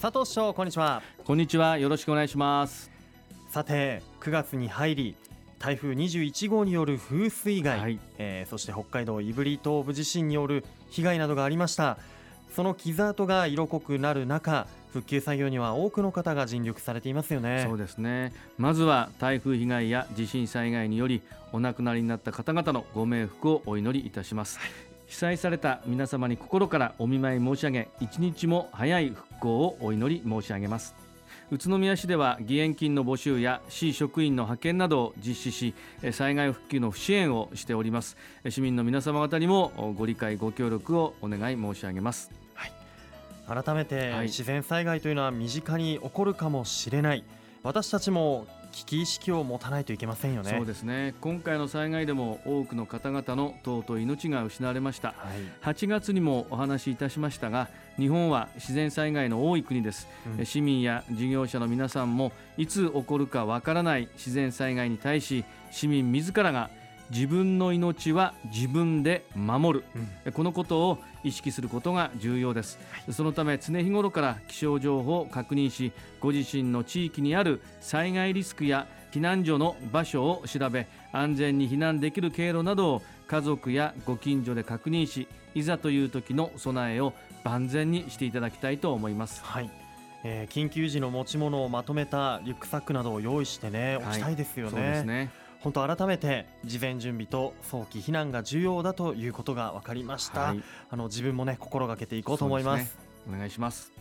佐藤翔こんにちは。こんにちは。よろしくお願いします。さて9月に入り台風21号による風水害、はい。えーそして北海道胆振東部地震による被害などがありました。その傷跡が色濃くなる中復旧作業には多くの方が尽力されていますよね。そうですね。まずは台風被害や地震災害によりお亡くなりになった方々のご冥福をお祈りいたします、被災された皆様に心からお見舞い申し上げ一日も早い復興をお祈り申し上げます。宇都宮市では義援金の募集や市職員の派遣などを実施しえ災害復旧の支援をしております。え市民の皆様方にもおご理解ご協力をお願い申し上げます。改めて、はい。自然災害というのは身近に起こるかもしれない。私たちも危機意識を持たないといけませんよね。そうですね。今回の災害でも多くの方々の尊い命が失われました。はい。8月にもお話しいたしましたが日本は自然災害の多い国です、うん。市民や事業者の皆さんもいつ起こるかわからない自然災害に対し市民自らが自分の命は自分で守る。うん。このことを意識することが重要です、そのため常日頃から気象情報を確認しご自身の地域にある災害リスクや避難所の場所を調べ安全に避難できる経路などを家族やご近所で確認しいざという時の備えを万全にしていただきたいと思います。はい、えー緊急時の持ち物をまとめたリュックサックなどを用意してね、おきたいですよそうですね。ね本当改めて事前準備と早期避難が重要だということが分かりました。はいあの自分もね心がけていこうと思います。そうでお願いします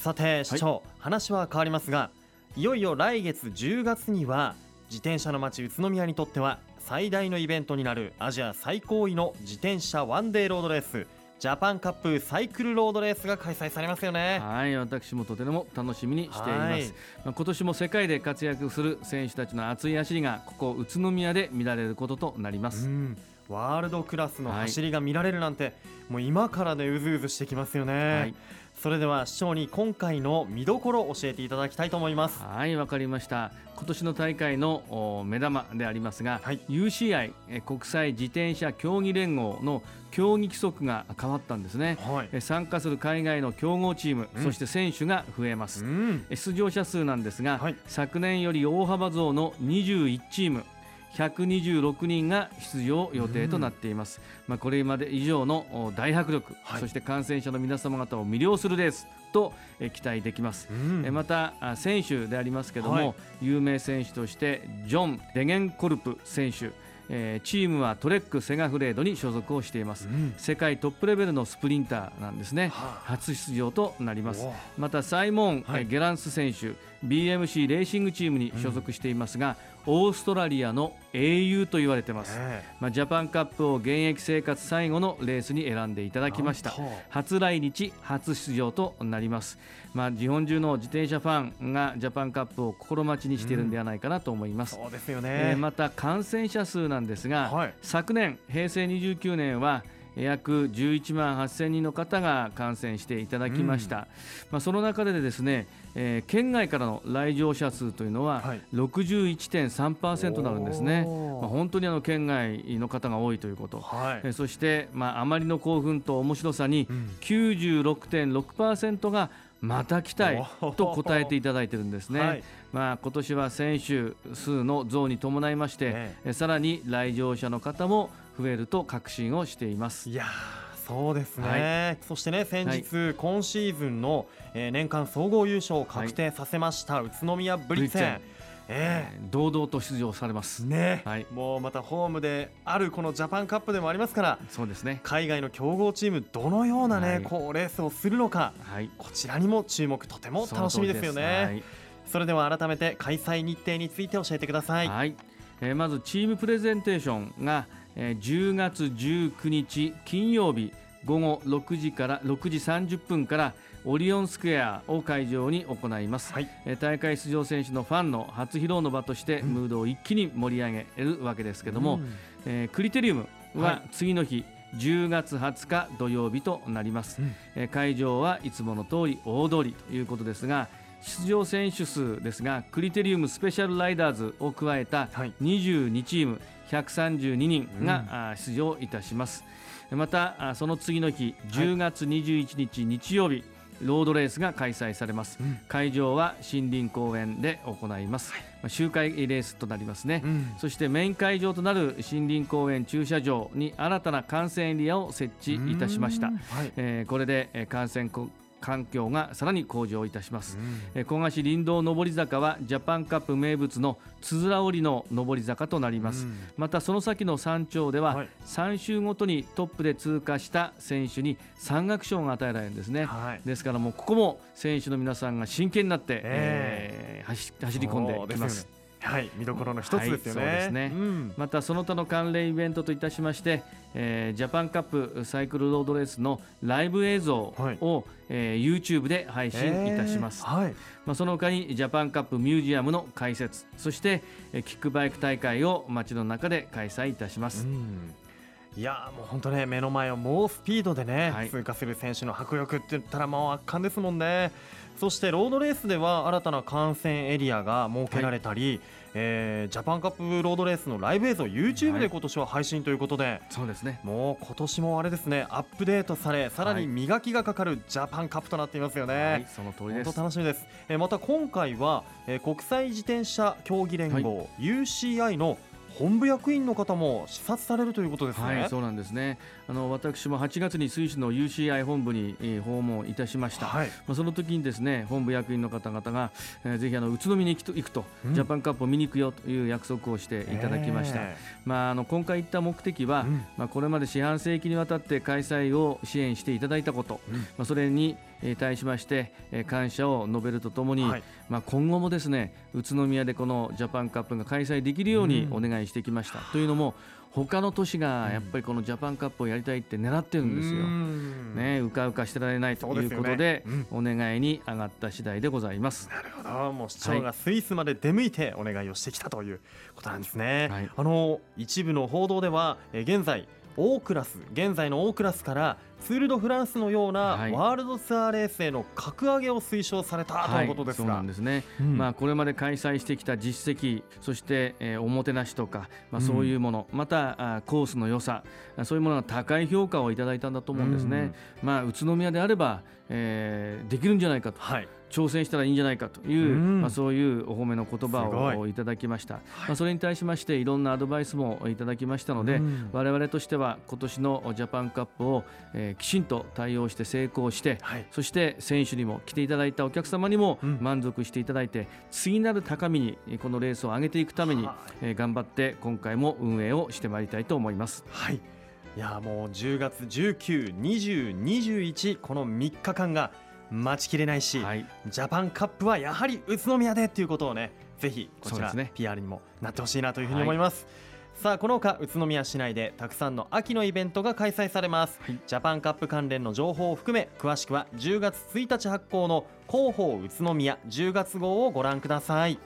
さて市長、話は変わりますが、いよいよ来月10月には自転車の街宇都宮にとっては最大のイベントになるアジア最高位の自転車ワンデーロードレース。ジャパンカップサイクルロードレースが開催されますよね。はい私もとても楽しみにしています、はい。まあ今年も世界で活躍する選手たちの熱い走りがここ宇都宮で見られることとなります、うん、ワールドクラスのはい。走りが見られるなんて、もう今からねうずうずしてきますよね、はいそれでは市長に今回の見どころを教えていただきたいと思います。はいわかりました。今年の大会のお目玉でありますが、はい。UCI え国際自転車競技連合の競技規則が変わったんですね。はい。え参加する海外の強豪チーム、うん。そして選手が増えます、うん。出場者数なんですが、はい。昨年より大幅増の21チーム126人が出場予定となっています、まあ、これまで以上のお大迫力、はい。そして感染者の皆様方を魅了するレースとえ期待できます、うん。えまたあ選手でありますけども、はい。有名選手としてジョン・デゲンコルプ選手、えーチームはトレック・セガフレードに所属をしています、うん。世界トップレベルのスプリンターなんですね。はあ。初出場となります。おまたサイモン、はい。えゲランス選手 BMC レーシングチームに所属していますが、オーストラリアの英雄と言われてます、ねまあ、ジャパンカップを現役生活最後のレースに選んでいただきました。初来日初出場となります、まあ、日本中の自転車ファンがジャパンカップを心待ちにしているんではないかなと思います、そうですよね、えーまた感染者数なんですが、はい。昨年平成29年は約11万8000人の方が感染していただきました、まあ、その中でですね、えー県外からの来場者数というのははい。61.3%なるんですね、まあ、本当にあの県外の方が多いということ、はい。えーそして、まあ、あまりの興奮と面白さにうん。96.6%がまた来たいと答えていただいてるんですね。はい。まあ、今年は選手数の増に伴いまして、ええさらに来場者の方も増えると確信をしています。いやーそうですね、はそしてね先日、今シーズンの、えー年間総合優勝を確定させました、宇都宮ブリッツェン。ブリッツェンええー堂々と出場されます。ーね、はいもうまたホームであるこのジャパンカップでもありますからそうですね。海外の強豪チームどのようなね、はいこうレースをするのかはい。こちらにも注目とても楽しみですよねそれでは改めて開催日程について教えてください。はいえーまずチームプレゼンテーションが、えー10月19日金曜日午後6時から6時30分からオリオンスクエアを会場に行います、はい。えー大会出場選手のファンの初披露の場としてムードを一気に盛り上げるわけですけども、うん。えークリテリウムはは次の日、10月20日土曜日となります、うん。えー会場はいつもの通り大通りということですが出場選手数ですがクリテリウムスペシャルライダーズを加えたはい。22チーム132人が、出場いたしますまたあその次の日10月21日日曜日ロードレースが開催されます、うん。会場は森林公園で行います、まあ周回レースとなりますね、うん。そしてメイン会場となる森林公園駐車場に新たな観戦エリアを設置いたしました。うん、はい。えーこれでえー観戦こ環境がさらに向上いたします、うん。えー古賀市林道上り坂はジャパンカップ名物のつづら折りの上り坂となります、うん。またその先の山頂では、はい。3周ごとにトップで通過した選手に山岳賞が与えられるんですね、はい。ですからもうここも選手の皆さんが真剣になって、ええ。ー走走り込んできますはい見どころの一つですよね、はいそうですね。ん。またその他の関連イベントといたしまして、えージャパンカップサイクルロードレースのライブ映像を、はい。えー YouTube で配信いたします、えーはい。まあ、その他にジャパンカップミュージアムの開設そして、えーキックバイク大会を街の中で開催いたします、うんいやーもう本当ね目の前を猛スピードでね、はい。通過する選手の迫力って言ったらもう圧巻ですもんね。そしてロードレースでは新たな観戦エリアが設けられたり、えージャパンカップロードレースのライブ映像 YouTube はい。で今年は配信ということで、そうですね。もう今年もあれですねアップデートされさらに磨きがかかるジャパンカップとなっていますよね。はいその通りです。楽しみです、えーまた今回は、えー国際自転車競技連合、UCI の本部役員の方も視察されるということですね。はい、そうなんですね。あの私も8月にスイスの UCI 本部に、えー訪問いたしました。はいまあその時にですね、本部役員の方々が、えーぜひあの宇都宮に行くと行くと、うんジャパンカップを見に行くよという約束をしていただきました。えまああの今回行った目的は、うんまあこれまで四半世紀にわたって開催を支援していただいたこと、うんまあそれにえー対しまして、えー感謝を述べるとともに、はい。まあ今後もですね宇都宮でこのジャパンカップが開催できるようにうん。お願いしてきました。というのも他の都市がやっぱりこのジャパンカップをやりたいって狙ってるんですよ。うん。ね、うかうかしてられないということでですよねお願いに上がった次第でございます。なるほど。もう市長がスイスまで出向いてお願いをしてきたということなんですね、はい。あの一部の報道ではえー現在大クラス現在の大クラスからツール・ド・フランスのようなはい。ワールドツアーレースへの格上げを推奨されたということですそうなが、んですね。うん。まあこれまで開催してきた実績、そして、えーおもてなしとか、まあうん。そういうもの、またあコースの良さ、あそういうものが高い評価をいただいたんだと思うんですね。まあ宇都宮であれば、えーできるんじゃないかと。はい。挑戦したらいいんじゃないかという、うん。まあ、そういうお褒めの言葉をいただきました、まあ、それに対しましていろんなアドバイスもいただきましたので、うん。我々としては今年のジャパンカップを、えーきちんと対応して成功して、はい。そして選手にも来ていただいたお客様にもうん。満足していただいて、次なる高みにえーこのレースを上げていくために、はい。えー頑張って今回も運営をしてまいりたいと思います。はい。いやもう10月19、20、21この3日間が待ちきれないし、はい、ジャパンカップはやはり宇都宮でっていうことをねぜひこちら、ね。PR にもなってほしいなというふうに思います、さあこのほか宇都宮市内でたくさんの秋のイベントが開催されます、はい。ジャパンカップ関連の情報を含め詳しくは10月1日発行の広報宇都宮10月号をご覧ください。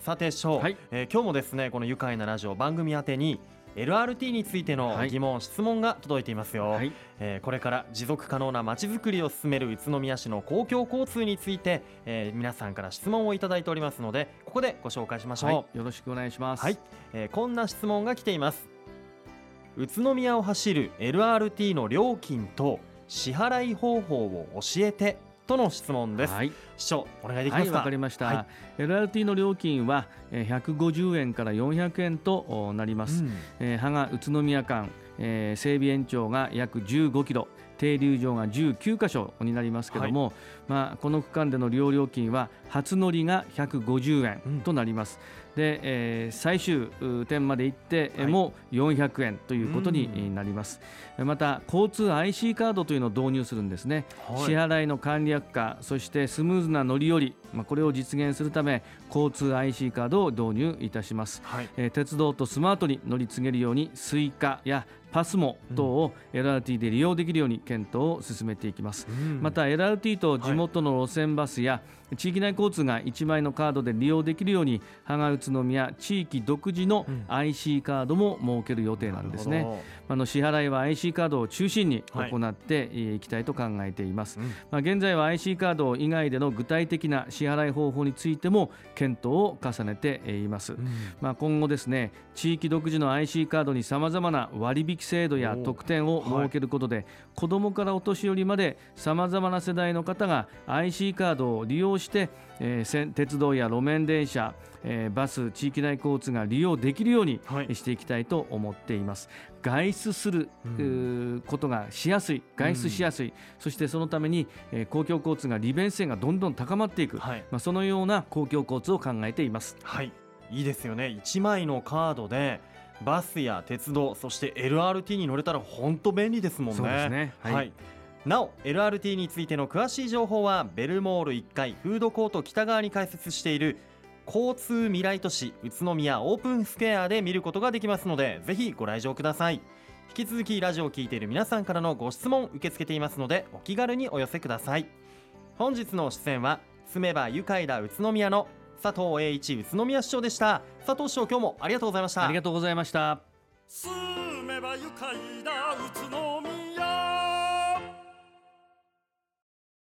さて翔、はい。えー今日もですねこの愉快なラジオ番組宛てに LRT についてのはい。疑問、質問が届いていますよ、はい。えーこれから持続可能なまちづくりを進める宇都宮市の公共交通について、えー皆さんから質問をいただいておりますのでここでご紹介しましょう、はい、よろしくお願いします。はい、えーこんな質問が来ています。宇都宮を走る LRT の料金と支払い方法を教えてとの質問です、はい。市長お願いできはい、ますか、わかりました、は LRT の料金はえー150円から400円とおなります、うん。えー芳賀宇都宮間、えー整備延長が約15キロ停留場が19箇所になりますけども、まあ、この区間での利用料金は初乗りが150円となります、で、えー最終う点まで行っても400円ということになります、また交通 IC カードというのを導入するんですね、はい。支払いの簡略化そしてスムーズな乗り降り、まあ、これを実現するため交通 IC カードを導入いたします。はい。えー鉄道とスマートに乗り継げるようにスイカやパスモ等を LRT で利用できるように検討を進めていきます、うん。また LRT と地元の路線バスや地域内交通が1枚のカードで利用できるように芳賀宇宇都宮地域独自のうん。IC カードも設ける予定なんですね。あの支払いは IC カードを中心にはい。行っていきたいと考えています。うん。まあ、現在は IC カード以外での具体的な支払い方法についても検討を重ねています。うん。まあ、今後ですね地域独自の IC カードにさまざまな割引制度や特典を設けることで、子どもからお年寄りまでさまざまな世代の方が IC カードを利用して、えー鉄道や路面電車、えーバス地域内交通が利用できるようにはい。していきたいと思っています。外出する、うん。ことがしやすい外出しやすい、そしてそのために、えー公共交通が利便性がどんどん高まっていく、はい。まあ、そのような公共交通を考えています。はい。いいですよね。1枚のカードでバスや鉄道そして LRT に乗れたら本当便利ですもんね。そうですね。は、はい。いなお LRT についての詳しい情報はベルモール1階フードコート北側に開設している交通未来都市宇都宮オープンスクエアで見ることができますのでぜひご来場ください。引き続きラジオを聞いている皆さんからのご質問受け付けていますのでお気軽にお寄せください。本日の出演は住めば愉快だ宇都宮の佐藤栄一宇都宮市長でした。佐藤市長今日もありがとうございました。ありがとうございました。住めば愉快だ宇都